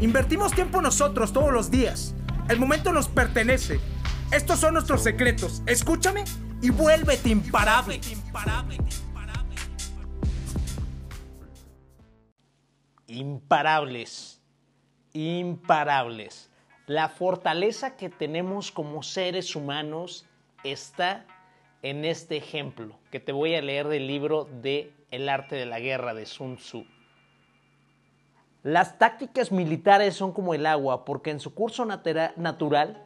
Invertimos tiempo nosotros todos los días. El momento nos pertenece. Estos son nuestros secretos. Escúchame y vuélvete imparable. Imparables. Imparables. La fortaleza que tenemos como seres humanos está en este ejemplo que te voy a leer del libro de El arte de la guerra de Sun Tzu. Las tácticas militares son como el agua porque en su curso natural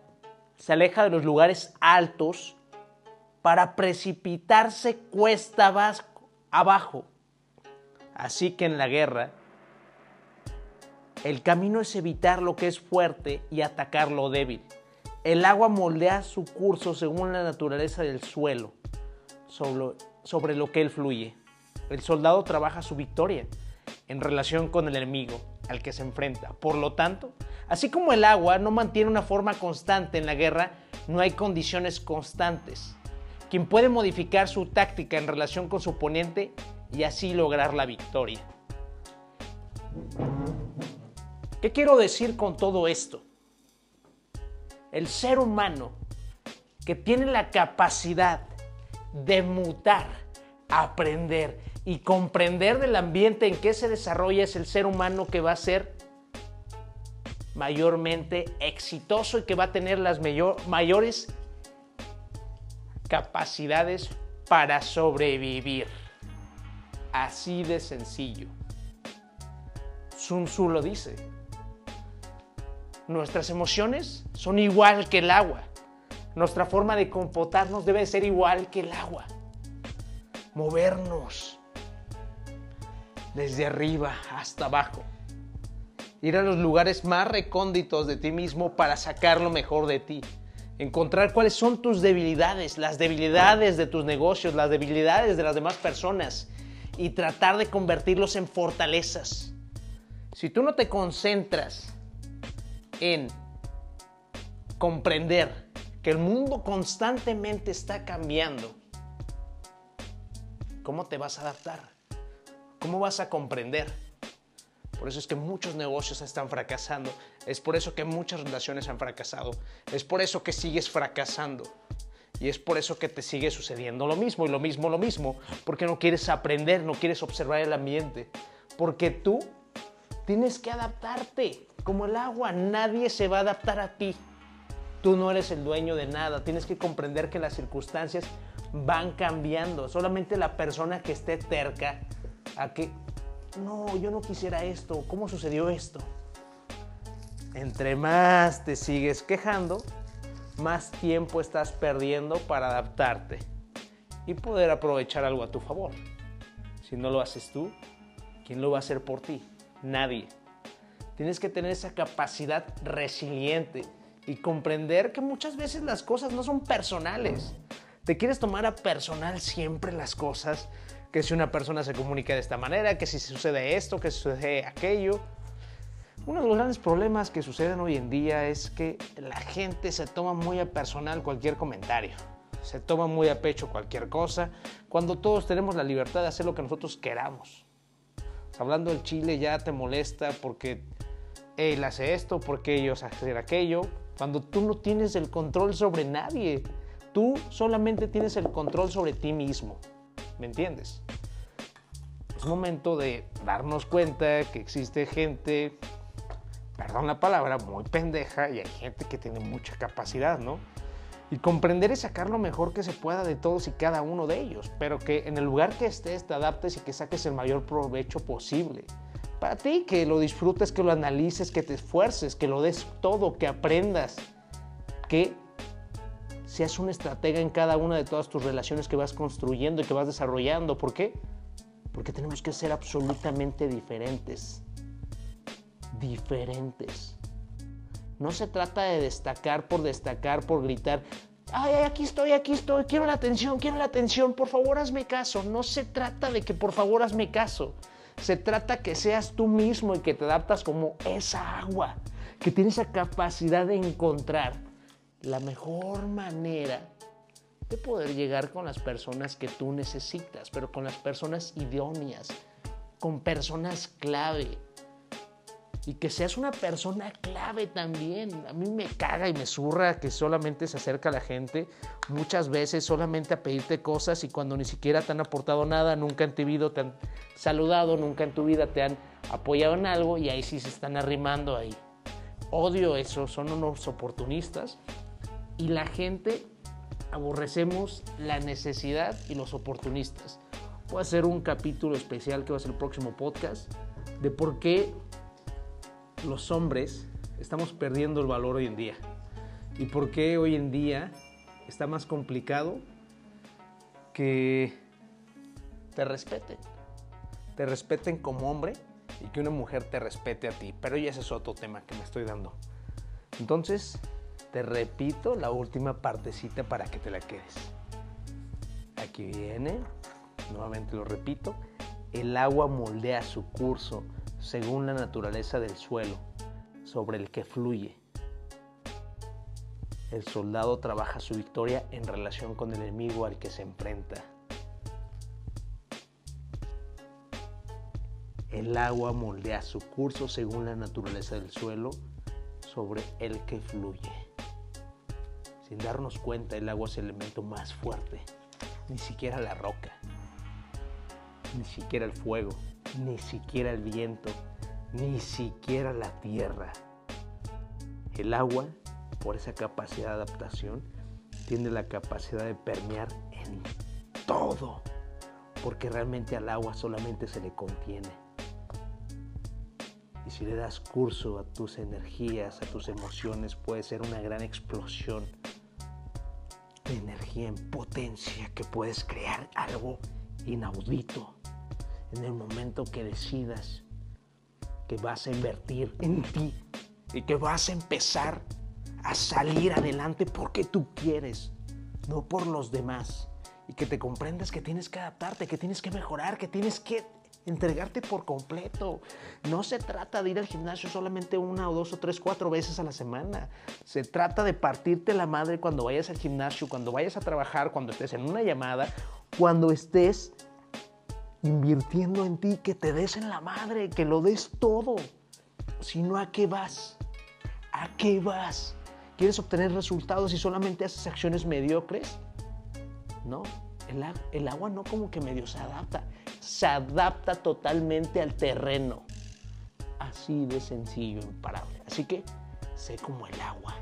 se aleja de los lugares altos para precipitarse cuesta abajo. Así que en la guerra, el camino es evitar lo que es fuerte y atacar lo débil. El agua moldea su curso según la naturaleza del suelo, sobre, lo que él fluye. El soldado trabaja su victoria en relación con el enemigo al que se enfrenta. Por lo tanto, así como el agua no mantiene una forma constante en la guerra, no hay condiciones constantes. Quien puede modificar su táctica en relación con su oponente y así lograr la victoria. ¿Qué quiero decir con todo esto? El ser humano que tiene la capacidad de mutar, aprender y comprender del ambiente en que se desarrolla es el ser humano que va a ser mayormente exitoso y que va a tener las mayores capacidades para sobrevivir. Así de sencillo. Sun Tzu lo dice. Nuestras emociones son igual que el agua. Nuestra forma de comportarnos debe ser igual que el agua. Movernos desde arriba hasta abajo. Ir a los lugares más recónditos de ti mismo para sacar lo mejor de ti. Encontrar cuáles son tus debilidades, las debilidades de tus negocios, las debilidades de las demás personas y tratar de convertirlos en fortalezas. Si tú no te concentras en comprender que el mundo constantemente está cambiando, ¿cómo te vas a adaptar? ¿Cómo vas a comprender? Por eso es que muchos negocios están fracasando. Es por eso que muchas relaciones han fracasado. Es por eso que sigues fracasando. Y es por eso que te sigue sucediendo lo mismo y lo mismo, lo mismo. Porque no quieres aprender, no quieres observar el ambiente. Porque tú tienes que adaptarte. Como el agua, nadie se va a adaptar a ti. Tú no eres el dueño de nada. Tienes que comprender que las circunstancias van cambiando. Solamente la persona que esté terca a que, no, yo no quisiera esto, ¿cómo sucedió esto? Entre más te sigues quejando, más tiempo estás perdiendo para adaptarte y poder aprovechar algo a tu favor. Si no lo haces tú, ¿quién lo va a hacer por ti? Nadie. Tienes que tener esa capacidad resiliente y comprender que muchas veces las cosas no son personales. Te quieres tomar a personal siempre las cosas que si una persona se comunica de esta manera, que si sucede esto, que sucede aquello. Uno de los grandes problemas que suceden hoy en día es que la gente se toma muy a personal cualquier comentario, se toma muy a pecho cualquier cosa, cuando todos tenemos la libertad de hacer lo que nosotros queramos. Hablando del Chile ya te molesta porque él hace esto, porque ellos hacen aquello, cuando tú no tienes el control sobre nadie, tú solamente tienes el control sobre ti mismo. ¿Me entiendes? Es momento de darnos cuenta que existe gente, perdón la palabra, muy pendeja y hay gente que tiene mucha capacidad, ¿no? Y comprender y sacar lo mejor que se pueda de todos y cada uno de ellos, pero que en el lugar que estés te adaptes y que saques el mayor provecho posible. Para ti, que lo disfrutes, que lo analices, que te esfuerces, que lo des todo, que aprendas, que seas un estratega en cada una de todas tus relaciones que vas construyendo y que vas desarrollando. ¿Por qué? Porque tenemos que ser absolutamente diferentes. diferentes. No se trata de destacar por destacar, por gritar, ay, aquí estoy, aquí estoy, quiero la atención, quiero la atención, por favor hazme caso. No se trata de que por favor hazme caso. Se trata que seas tú mismo y que te adaptas como esa agua, que tienes esa capacidad de encontrar la mejor manera de poder llegar con las personas que tú necesitas, pero con las personas idóneas, con personas clave. Y que seas una persona clave también. A mí me caga y me zurra que solamente se acerca a la gente muchas veces solamente a pedirte cosas y cuando ni siquiera te han aportado nada, nunca en tu vida te han saludado, nunca en tu vida te han apoyado en algo y ahí sí se están arrimando ahí. Odio eso, son unos oportunistas y la gente aborrecemos la necesidad y los oportunistas. Voy a hacer un capítulo especial que va a ser el próximo podcast de por qué los hombres estamos perdiendo el valor hoy en día y por qué hoy en día está más complicado que te respeten. Te respeten como hombre y que una mujer te respete a ti. Pero ya ese es otro tema que me estoy dando. Entonces, te repito la última partecita para que te la quedes. Aquí viene, nuevamente lo repito, el agua moldea su curso según la naturaleza del suelo sobre el que fluye. El soldado trabaja su victoria en relación con el enemigo al que se enfrenta. El agua moldea su curso según la naturaleza del suelo sobre el que fluye. Sin darnos cuenta, el agua es el elemento más fuerte. Ni siquiera la roca, ni siquiera el fuego, ni siquiera el viento, ni siquiera la tierra. El agua, por esa capacidad de adaptación, tiene la capacidad de permear en todo, porque realmente al agua solamente se le contiene. Y si le das curso a tus energías, a tus emociones, puede ser una gran explosión energía en potencia que puedes crear algo inaudito en el momento que decidas que vas a invertir en ti y que vas a empezar a salir adelante porque tú quieres, no por los demás. Y que te comprendas que tienes que adaptarte, que tienes que mejorar, que tienes que entregarte por completo. No se trata de ir al gimnasio solamente una o dos o tres, cuatro veces a la semana. Se trata de partirte la madre cuando vayas al gimnasio, cuando vayas a trabajar, cuando estés en una llamada, cuando estés invirtiendo en ti, que te des en la madre, que lo des todo. Si no, ¿a qué vas? ¿A qué vas? ¿Quieres obtener resultados y solamente haces acciones mediocres? No, el, agua no como que medio se adapta adapta totalmente al terreno. Así de sencillo, imparable. Así que sé como el agua.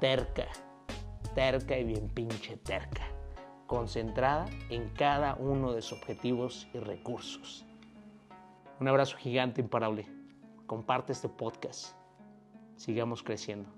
Terca, terca y bien pinche terca. Concentrada en cada uno de sus objetivos y recursos. Un abrazo gigante, imparable. Comparte este podcast. Sigamos creciendo.